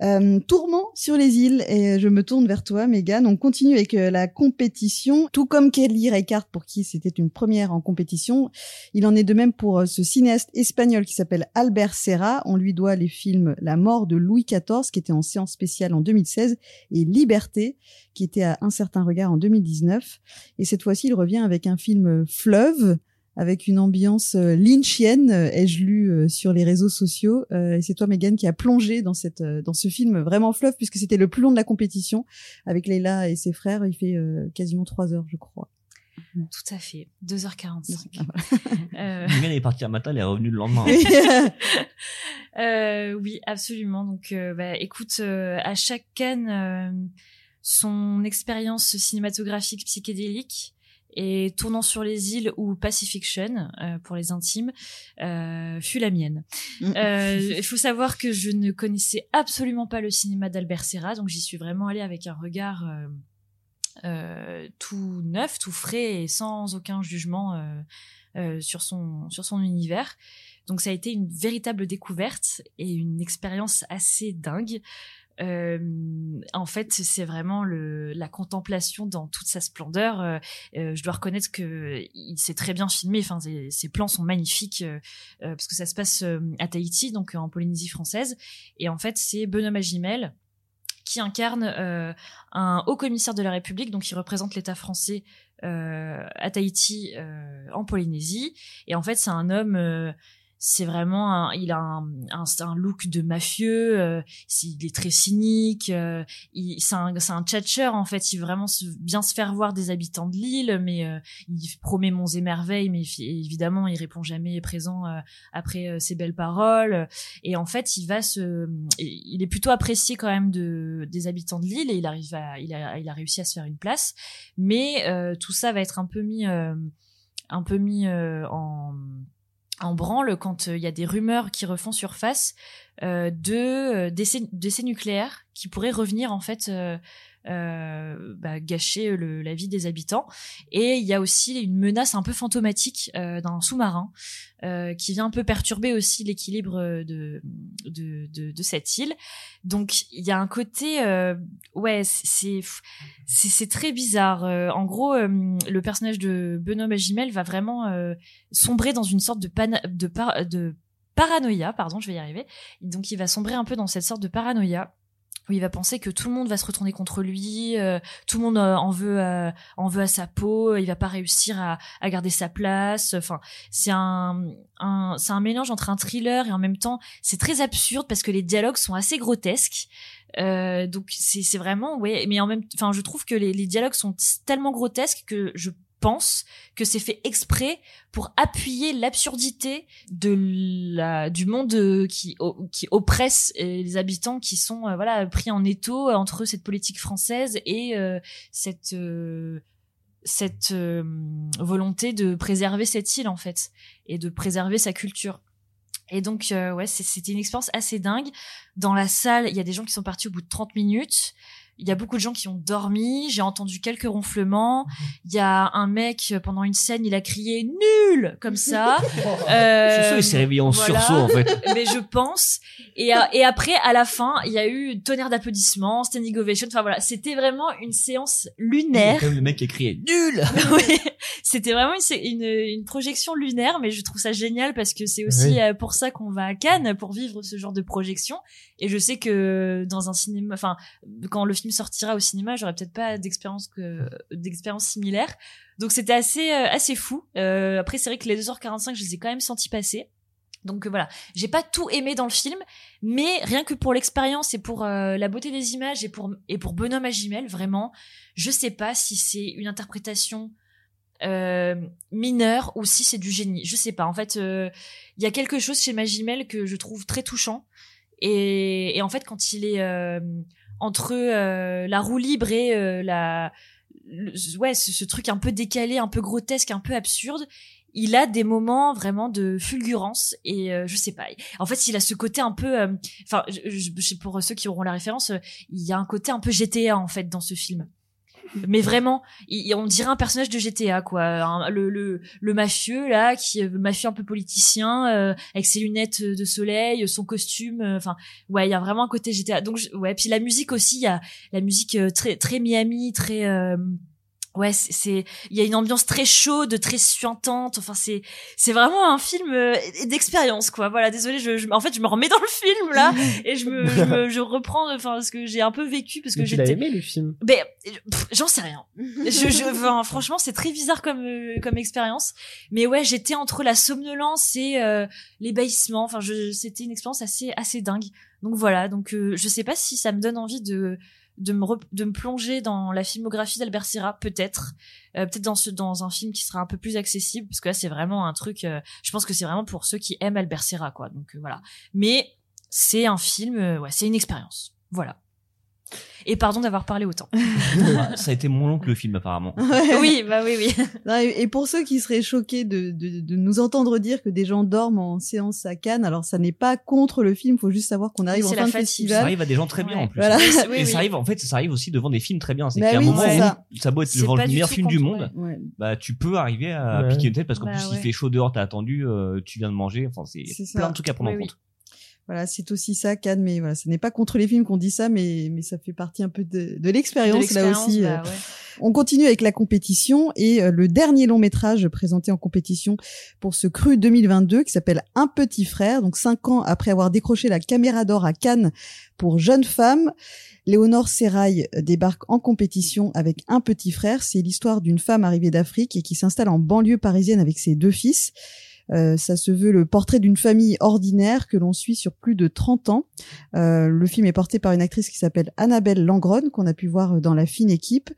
Euh, tourment sur les îles et je me tourne vers toi Megan. On continue avec euh, la compétition, tout comme Kelly Reichardt pour qui c'était une première en compétition. Il en est de même pour euh, ce cinéaste espagnol qui s'appelle Albert Serra. On lui doit les films La mort de Louis XIV qui était en séance spéciale en 2016 et Liberté qui était à un certain regard en 2019. Et cette fois-ci il revient avec un film Fleuve avec une ambiance euh, lynchienne, euh, ai-je lu euh, sur les réseaux sociaux. et c'est toi, Megan, qui a plongé dans cette dans ce film vraiment fleuve, puisque c'était le plus long de la compétition avec Leila et ses frères. Il fait quasiment trois heures, je crois. Tout à fait, 2h45. euh... Megan est partie un matin, elle est revenue le lendemain. euh, oui, absolument. Donc, bah, écoute, à chaque canne, son expérience cinématographique psychédélique et Tournant sur les îles ou Pacifiction euh, pour les intimes euh, fut la mienne. Mm. Euh, il faut savoir que je ne connaissais absolument pas le cinéma d'Albert Serra, donc j'y suis vraiment allée avec un regard euh, tout neuf, tout frais et sans aucun jugement sur son sur son univers. Donc ça a été une véritable découverte et une expérience assez dingue. Euh, en fait, c'est vraiment la contemplation dans toute sa splendeur. Euh, euh je dois reconnaître que il s'est très bien filmé. Enfin, ses, plans sont magnifiques parce que ça se passe à Tahiti, donc en Polynésie française. Et en fait, c'est Benoît Magimel qui incarne un haut commissaire de la République, donc qui représente l'État français à Tahiti en Polynésie. Et en fait, c'est un homme c'est vraiment un, il a un, un, look de mafieux euh, il est très cynique euh, c'est un c'est un tchatcheur en fait. Il veut vraiment bien se faire voir des habitants de l'île mais euh, il promet monts et merveilles mais évidemment il répond jamais présent euh, après ses belles paroles. Et en fait il va se il est plutôt apprécié quand même de des habitants de l'île et il arrive à il a il a réussi à se faire une place. Mais tout ça va être un peu mis un peu mis en en branle quand euh, il y a des rumeurs qui refont surface euh, de euh, d'essais nucléaires qui pourraient revenir en fait bah, gâcher le, la vie des habitants. Et il y a aussi une menace un peu fantomatique euh, d'un sous-marin euh, qui vient un peu perturber aussi l'équilibre de, cette île. Donc il y a un côté, euh, ouais, c'est c'est très bizarre. Euh, en gros, le personnage de Benoît Magimel va vraiment sombrer dans une sorte de, de paranoïa, pardon, je vais y arriver. Donc il va sombrer un peu dans cette sorte de paranoïa où il va penser que tout le monde va se retourner contre lui, euh, tout le monde euh, en veut euh, en veut à sa peau, il va pas réussir à, à garder sa place. Enfin, c'est un, un c'est un mélange entre un thriller et en même temps c'est très absurde parce que les dialogues sont assez grotesques. donc c'est c'est vraiment ouais, mais en même enfin je trouve que les, les dialogues sont tellement grotesques que je pense que c'est fait exprès pour appuyer l'absurdité de la du monde qui qui oppresse les habitants qui sont euh, voilà pris en étau entre cette politique française et euh, cette euh, cette volonté de préserver cette île en fait et de préserver sa culture. Et donc ouais, c'était une expérience assez dingue. Dans la salle, il y a des gens qui sont partis au bout de 30 minutes. Il y a beaucoup de gens qui ont dormi. J'ai entendu quelques ronflements. Mhm. Il y a un mec pendant une scène, il a crié nul comme ça. euh, je suis sûr, il s'est réveillé en sursaut en fait. Mais je pense. Et, et après, à la fin, il y a eu tonnerre d'applaudissements, standing ovation. Enfin voilà, c'était vraiment une séance lunaire. Comme le mec qui a crié nul. oui, c'était vraiment une, une, une, projection lunaire, mais je trouve ça génial parce que c'est aussi euh, pour ça qu'on va à Cannes pour vivre ce genre de projection. Et je sais que dans un cinéma, enfin quand le film sortira au cinéma, j'aurais peut-être pas d'expérience que d'expérience similaire. Donc c'était assez euh, assez fou. Euh, après c'est vrai que les 2h45, je les ai quand même sentis passer. Donc euh, voilà, j'ai pas tout aimé dans le film, mais rien que pour l'expérience et pour la beauté des images et pour et pour Bonhomme Magimel, vraiment, je sais pas si c'est une interprétation mineure ou si c'est du génie. Je sais pas. En fait, il y a quelque chose chez Magimel que je trouve très touchant. Et, et en fait, quand il est entre euh, la roue libre et euh, la ouais ce, truc un peu décalé un peu grotesque un peu absurde il a des moments vraiment de fulgurance et euh, je sais pas en fait il a ce côté un peu enfin pour ceux qui auront la référence il y a un côté un peu GTA en fait dans ce film mais vraiment, on dirait un personnage de GTA quoi, le, le, le mafieux là, qui le mafieux un peu politicien, euh, avec ses lunettes de soleil, son costume, euh, enfin ouais, il y a vraiment un côté GTA. Donc ouais, puis la musique aussi, il y a la musique euh, très très Miami, très Ouais, c'est il y a une ambiance très chaude, très suintante. Enfin, c'est c'est vraiment un film euh, d'expérience quoi. Voilà, désolé, je, je, en fait, je me remets dans le film là et je me je, je reprends enfin ce que j'ai un peu vécu parce que j'ai aimé le film? Ben j'en sais rien. je, je enfin, franchement, c'est très bizarre comme euh, comme expérience. Mais ouais, j'étais entre la somnolence et euh, l'ébahissement. Enfin, je c'était une expérience assez assez dingue. Donc voilà, donc euh, je sais pas si ça me donne envie de de me, de me plonger dans la filmographie d'Albert Serra, peut-être, euh, peut-être dans ce dans un film qui sera un peu plus accessible, parce que là c'est vraiment un truc. Euh, je pense que c'est vraiment pour ceux qui aiment Albert Serra, quoi. Donc euh, voilà. Mais c'est un film, ouais, c'est une expérience. Voilà. Et pardon d'avoir parlé autant. ça a été mon oncle le film apparemment. oui, bah oui, oui. et pour ceux qui seraient choqués de, de, de, nous entendre dire que des gens dorment en séance à Cannes, alors ça n'est pas contre le film, faut juste savoir qu'on arrive en fin de festival. Ça arrive à des gens très bien en plus. Voilà. et ça arrive, en fait, ça arrive aussi devant des films très bien. C'est bah qu'à un moment où ça beau être devant le meilleur film du monde, bah tu peux arriver à piquer une tête parce qu'en plus il fait chaud dehors, t'as attendu, euh, tu viens de manger, enfin c'est plein de trucs à prendre en compte. Voilà, c'est aussi ça, Cannes, mais voilà, ce n'est pas contre les films qu'on dit ça, mais, mais ça fait partie un peu de, de l'expérience là aussi. Bah, euh. On continue avec la compétition et euh, le dernier long métrage présenté en compétition pour ce cru 2022 qui s'appelle Un petit frère, donc cinq ans après avoir décroché la caméra d'or à Cannes pour Jeune femme. Léonore Serrail débarque en compétition avec un petit frère. C'est l'histoire d'une femme arrivée d'Afrique et qui s'installe en banlieue parisienne avec ses deux fils. Euh, ça se veut le portrait d'une famille ordinaire que l'on suit sur plus de 30 ans. Euh, le film est porté par une actrice qui s'appelle Annabelle Langron, qu'on a pu voir dans La fine équipe.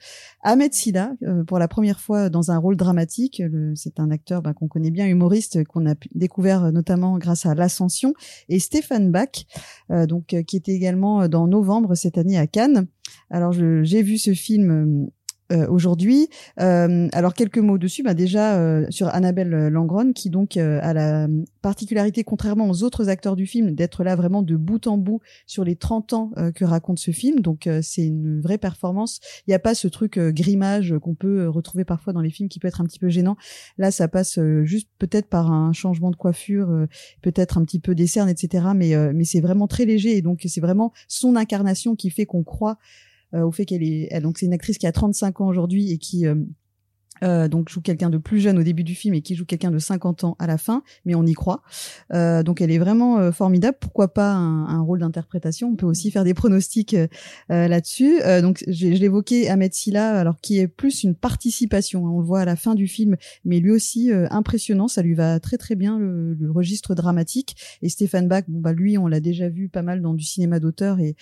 Ahmed Silla, euh, pour la première fois dans un rôle dramatique. C'est un acteur bah, qu'on connaît bien, humoriste, qu'on a découvert notamment grâce à L'Ascension. Et Stéphane Bach, donc qui était également dans novembre cette année à Cannes. Alors j'ai vu ce film euh, aujourd'hui. Euh, alors quelques mots dessus. Bah déjà euh, sur Annabelle Langron qui donc a la particularité, contrairement aux autres acteurs du film, d'être là vraiment de bout en bout sur les 30 ans que raconte ce film. Donc c'est une vraie performance. Il n'y a pas ce truc grimage qu'on peut retrouver parfois dans les films qui peut être un petit peu gênant. Là, ça passe juste peut-être par un changement de coiffure, peut-être un petit peu des cernes, etc. Mais mais c'est vraiment très léger et donc c'est vraiment son incarnation qui fait qu'on croit euh, au fait qu'elle est, donc c'est une actrice qui a 35 ans aujourd'hui et qui euh, Euh, donc joue quelqu'un de plus jeune au début du film et qui joue quelqu'un de 50 ans à la fin, mais on y croit. Euh, donc elle est vraiment euh, formidable. Pourquoi pas un, un rôle d'interprétation? On peut aussi faire des pronostics euh, euh, là-dessus. Euh, donc je, je l'évoquais Ahmed Silla, alors qui est plus une participation. hein, on le voit à la fin du film, mais lui aussi euh, impressionnant. Ça lui va très très bien le, le registre dramatique. Et Stéphane Bach, bon bah lui on l'a déjà vu pas mal dans du cinéma d'auteur et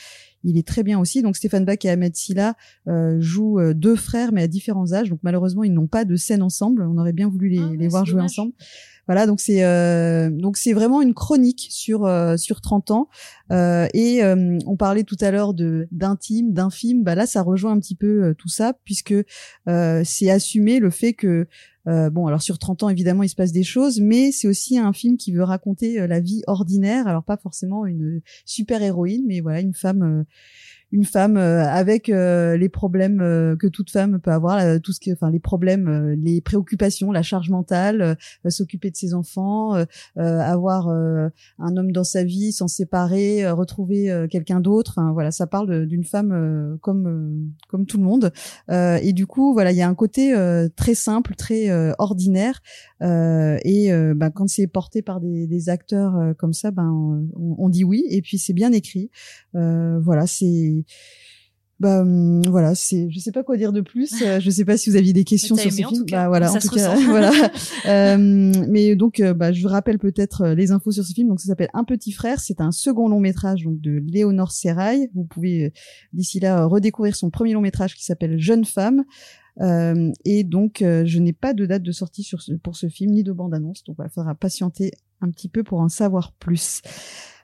il est très bien aussi. Donc Stéphane Bach et Ahmed Silla euh, jouent euh, deux frères mais à différents âges. Donc malheureusement ils n'ont pas de scène ensemble. On aurait bien voulu les, Ah, les voir jouer dommage. ensemble. Voilà, donc c'est euh, donc c'est vraiment une chronique sur euh, sur 30 ans Euh, et euh, on parlait tout à l'heure de d'intime, d'infime. Bah là, ça rejoint un petit peu tout ça puisque c'est assumer le fait que bon, alors sur 30 ans, évidemment, il se passe des choses, mais c'est aussi un film qui veut raconter la vie ordinaire. Alors pas forcément une super héroïne, mais voilà, une femme, une femme euh, avec euh, les problèmes euh, que toute femme peut avoir, tout ce que, enfin, les problèmes, les préoccupations, la charge mentale, s'occuper de ses enfants, avoir un homme dans sa vie, s'en séparer, retrouver quelqu'un d'autre. Enfin, voilà, ça parle d'une femme comme comme tout le monde. Et du coup, voilà, il y a un côté très simple, très ordinaire. Et bah, quand c'est porté par des, des acteurs comme ça, ben on, on dit oui. Et puis c'est bien écrit. Voilà, c'est bah hum, voilà, c'est je sais pas quoi dire de plus. Euh, je sais pas si vous aviez des questions sur aimé, ce film. Bah voilà, Ça en tout cas, voilà. Euh, mais donc euh, bah, je vous rappelle peut-être les infos sur ce film. Donc ça s'appelle Un petit frère. C'est un second long métrage donc de Léonore Serrail. Vous pouvez d'ici là redécouvrir son premier long métrage qui s'appelle Jeune femme. Euh, et donc euh, je n'ai pas de date de sortie sur ce, pour ce film ni de bande annonce. Donc il faudra patienter un petit peu pour en savoir plus.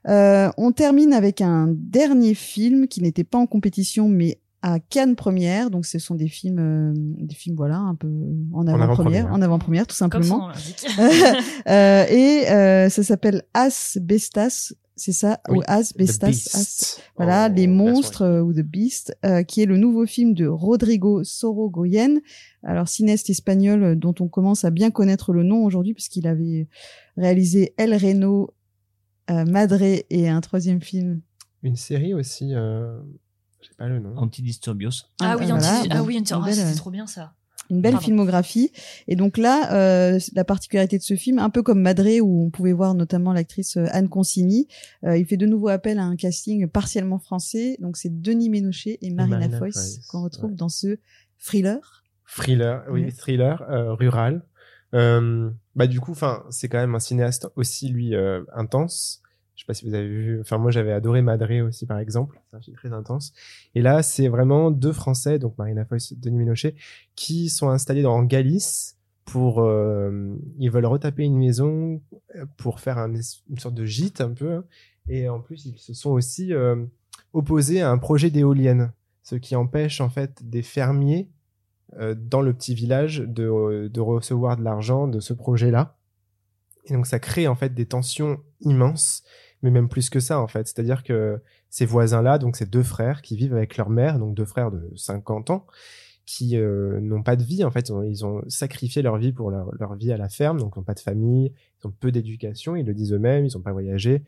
Euh, on termine avec un dernier film qui n'était pas en compétition mais à Cannes première. Donc ce sont des films, euh, des films voilà un peu en avant-première, en avant-première tout simplement. Euh, et euh, ça s'appelle Asbestas, c'est ça? Oui, ou Asbestas, The As- Beast. voilà, en les monstres euh, ou The Beast, euh, qui est le nouveau film de Rodrigo Sorogoyen, alors cinéaste espagnol dont on commence à bien connaître le nom aujourd'hui puisqu'il avait réalisé El Reno, euh, Madre et un troisième film. Une série aussi, euh... j'ai pas le nom. Antidisturbios. Ah oui, voilà, anti- ah oui, anti- ah, c'était euh, trop bien ça. une belle Pardon. filmographie. Et donc là, euh, la particularité de ce film, un peu comme Madré, où on pouvait voir notamment l'actrice Anne Consigny, euh, il fait de nouveau appel à un casting partiellement français. Donc c'est Denis Ménochet et Marina, Marina Foïs Foïs, qu'on retrouve ouais. dans ce thriller. Thriller, oui, Ouais. thriller euh, rural. Euh, bah du coup, enfin, c'est quand même un cinéaste aussi lui euh, intense. Je sais pas si vous avez vu. Enfin, moi, j'avais adoré Madré aussi, par exemple. C'est un film très intense. Et là, c'est vraiment deux Français, donc Marina Foïs, Denis Ménochet, qui sont installés dans Galice pour. euh, ils veulent retaper une maison euh, pour faire une sorte de gîte un peu. hein. Et en plus, ils se sont aussi opposés à un projet d'éolienne, ce qui empêche en fait des fermiers dans le petit village de, de recevoir de l'argent de ce projet-là. Et donc ça crée en fait des tensions immenses, mais même plus que ça en fait. C'est-à-dire que ces voisins-là, donc ces deux frères qui vivent avec leur mère, donc deux frères de 50 ans, qui euh, n'ont pas de vie en fait, ils ont, ils ont sacrifié leur vie pour leur, leur vie à la ferme, donc ils n'ont pas de famille, ils ont peu d'éducation, ils le disent eux-mêmes, ils n'ont pas voyagé.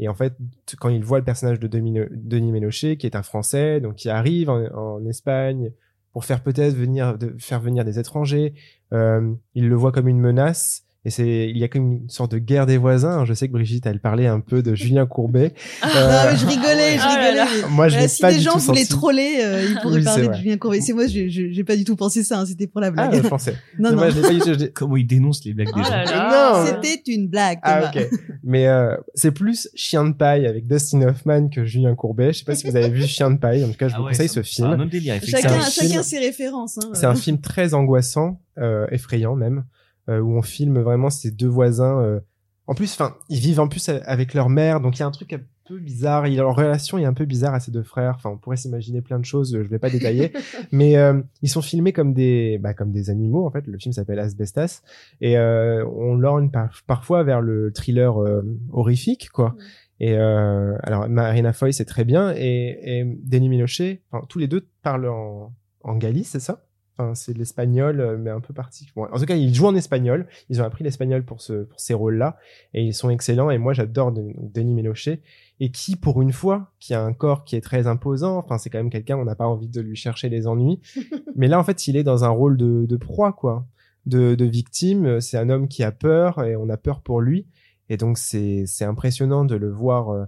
Et en fait, quand ils voient le personnage de Denis Denis Ménochet, qui est un Français, donc qui arrive en Espagne pour faire peut-être venir faire venir des étrangers. Euh, il le voit comme une menace. Et c'est, il y a comme une sorte de guerre des voisins. Je sais que Brigitte, elle parlait un peu de Julien Courbet. Ah, Euh, mais je rigolais, je Ah là rigolais. là. mais- Moi, je l'ai si pas des du gens voulaient troller, euh, ils pourraient Oui, parler de. Julien Courbet. C'est moi, j'ai j'ai pas du tout pensé ça. hein, C'était pour la Ah, blague. français. non, Mais non. Moi, je l'ai pas du tout. je l'ai- Comment il dénonce les blagues Oh des gens. là là. Non. C'était une blague. Ah, ok. Mais euh, c'est plus Chien de paille avec Dustin Hoffman que Julien Courbet. Je sais pas si vous avez vu Chien de paille. En tout cas, je Ah vous ouais, conseille ce un film. délire. Chacun, film- chacun ses références. Hein. C'est un film très angoissant, euh, effrayant même, euh, où on filme vraiment ces deux voisins. euh, En plus, enfin, ils vivent en plus avec leur mère, donc il y a un truc un peu bizarre. Il, leur relation est un peu bizarre à ces deux frères. Enfin, on pourrait s'imaginer plein de choses. Je vais pas détailler, mais euh, ils sont filmés comme des, bah, comme des animaux en fait. Le film s'appelle Asbestas et euh, on lorgne par- parfois vers le thriller euh, horrifique, quoi. Et euh, alors Marina Foy c'est très bien et, et Denis Ménochet, enfin tous les deux parlent en, en Galice, c'est ça? Enfin, c'est l'espagnol, euh, mais un peu particulier. En tout cas, ils jouent en espagnol. Ils ont appris l'espagnol pour, ce, pour ces rôles-là. Et ils sont excellents. Et moi, j'adore De- Denis Ménochet. Et qui, pour une fois, qui a un corps qui est très imposant. Enfin, c'est quand même quelqu'un, on n'a pas envie de lui chercher les ennuis. mais là, en fait, il est dans un rôle de, de proie, quoi. De, de victime. C'est un homme qui a peur et on a peur pour lui. Et donc, c'est, c'est impressionnant de le voir euh,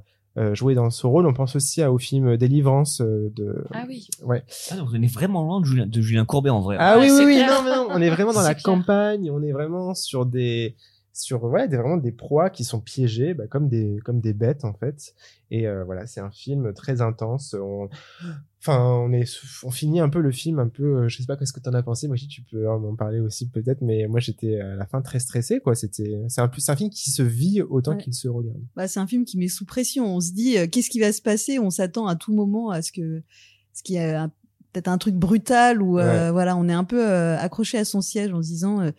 jouer dans ce rôle. On pense aussi à- au film Délivrance euh, de. Ah oui. Ouais. Ah, donc on est vraiment loin de Julien, de Julien Courbet en vrai. Ah Ouais, oui, oui, oui, non, mais non, on est vraiment dans la clair. campagne, on est vraiment sur des, sur, ouais, des, vraiment des proies qui sont piégées, bah, comme des, comme des bêtes, en fait. Et euh, voilà, c'est un film très intense. On, enfin, on est, on finit un peu le film, un peu, euh, je sais pas qu'est-ce que t'en as pensé. Moi, tu peux m'en parler aussi peut-être, mais moi, j'étais à la fin très stressé, quoi. C'était, c'est un c'est un film qui se vit autant Ouais. qu'il se regarde. Bah, c'est un film qui met sous pression. On se dit euh, qu'est-ce qui va se passer? On s'attend à tout moment à ce que ce a un- peut-être un truc brutal ou euh, voilà, on est un peu euh, accroché à son siège en se disant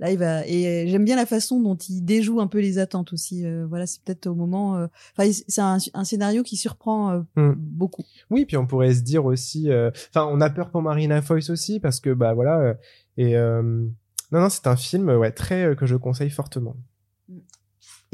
là il va. Et j'aime bien la façon dont il déjoue un peu les attentes aussi. Euh, voilà, c'est peut-être au moment. euh, Enfin, c'est un, un scénario qui surprend euh, Hmm. beaucoup. Oui, puis on pourrait se dire aussi, euh, enfin, on a peur pour Marina Foïs aussi parce que bah voilà, euh, et euh, non non, c'est un film ouais très que je conseille fortement.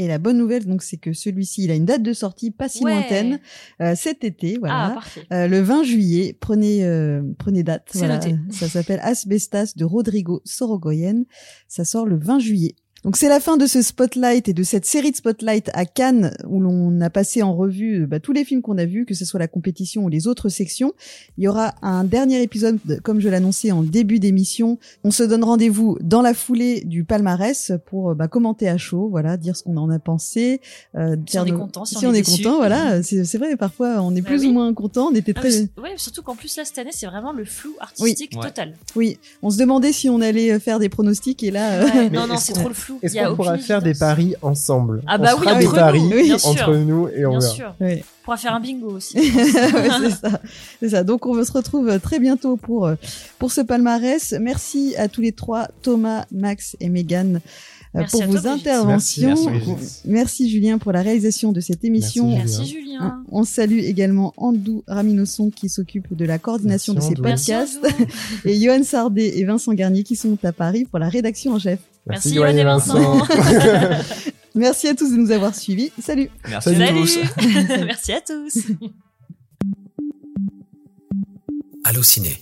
Et la bonne nouvelle, donc, c'est que celui-ci, il a une date de sortie pas si Ouais. lointaine, euh, cet été, Ah, voilà. parfait. Euh, le 20 juillet, prenez euh, prenez date. Voilà. noté. Ça s'appelle Asbestas de Rodrigo Sorogoyen. Ça sort le 20 juillet. Donc c'est la fin de ce spotlight et de cette série de spotlight à Cannes où l'on a passé en revue euh, bah, tous les films qu'on a vus, que ce soit la compétition ou les autres sections. Il y aura un dernier épisode, comme je l'annonçais en début d'émission. On se donne rendez-vous dans la foulée du palmarès pour euh, bah, commenter à chaud, voilà, dire ce qu'on en a pensé. euh, Si on est content, si si on on est déçu. content, voilà. C'est vrai, parfois on est Bah plus oui. ou moins content. On était Ah, très c'est- ouais, surtout qu'en plus là cette année c'est vraiment le flou artistique total. Oui, on se demandait si on allait faire des pronostics et là, Ouais, non non c'est trop le flou. Est-ce qu'on pourra faire des paris ensemble Ah On bah se oui, fera des paris nous, entre nous et on Bien verra. sûr. ouais. On pourra faire un bingo aussi. Ouais, c'est ça, c'est ça. Donc on se retrouve très bientôt pour euh, pour ce palmarès. Merci à tous les trois, Thomas, Max et Megan. Euh, Merci pour vos toi, interventions. Merci, merci, Brigitte. Merci, Julien pour la réalisation de cette émission. Merci, Merci Julien. Julien. Hein, On salue également Andou Raminosson qui s'occupe de la coordination Merci, de ces podcasts et Johan Sardet et Vincent Garnier qui sont à Paris pour la rédaction en chef. Merci, Johan Johan et Vincent. Merci à tous de nous avoir suivis. Salut. Merci Salut. à tous. Merci à tous. Allociné,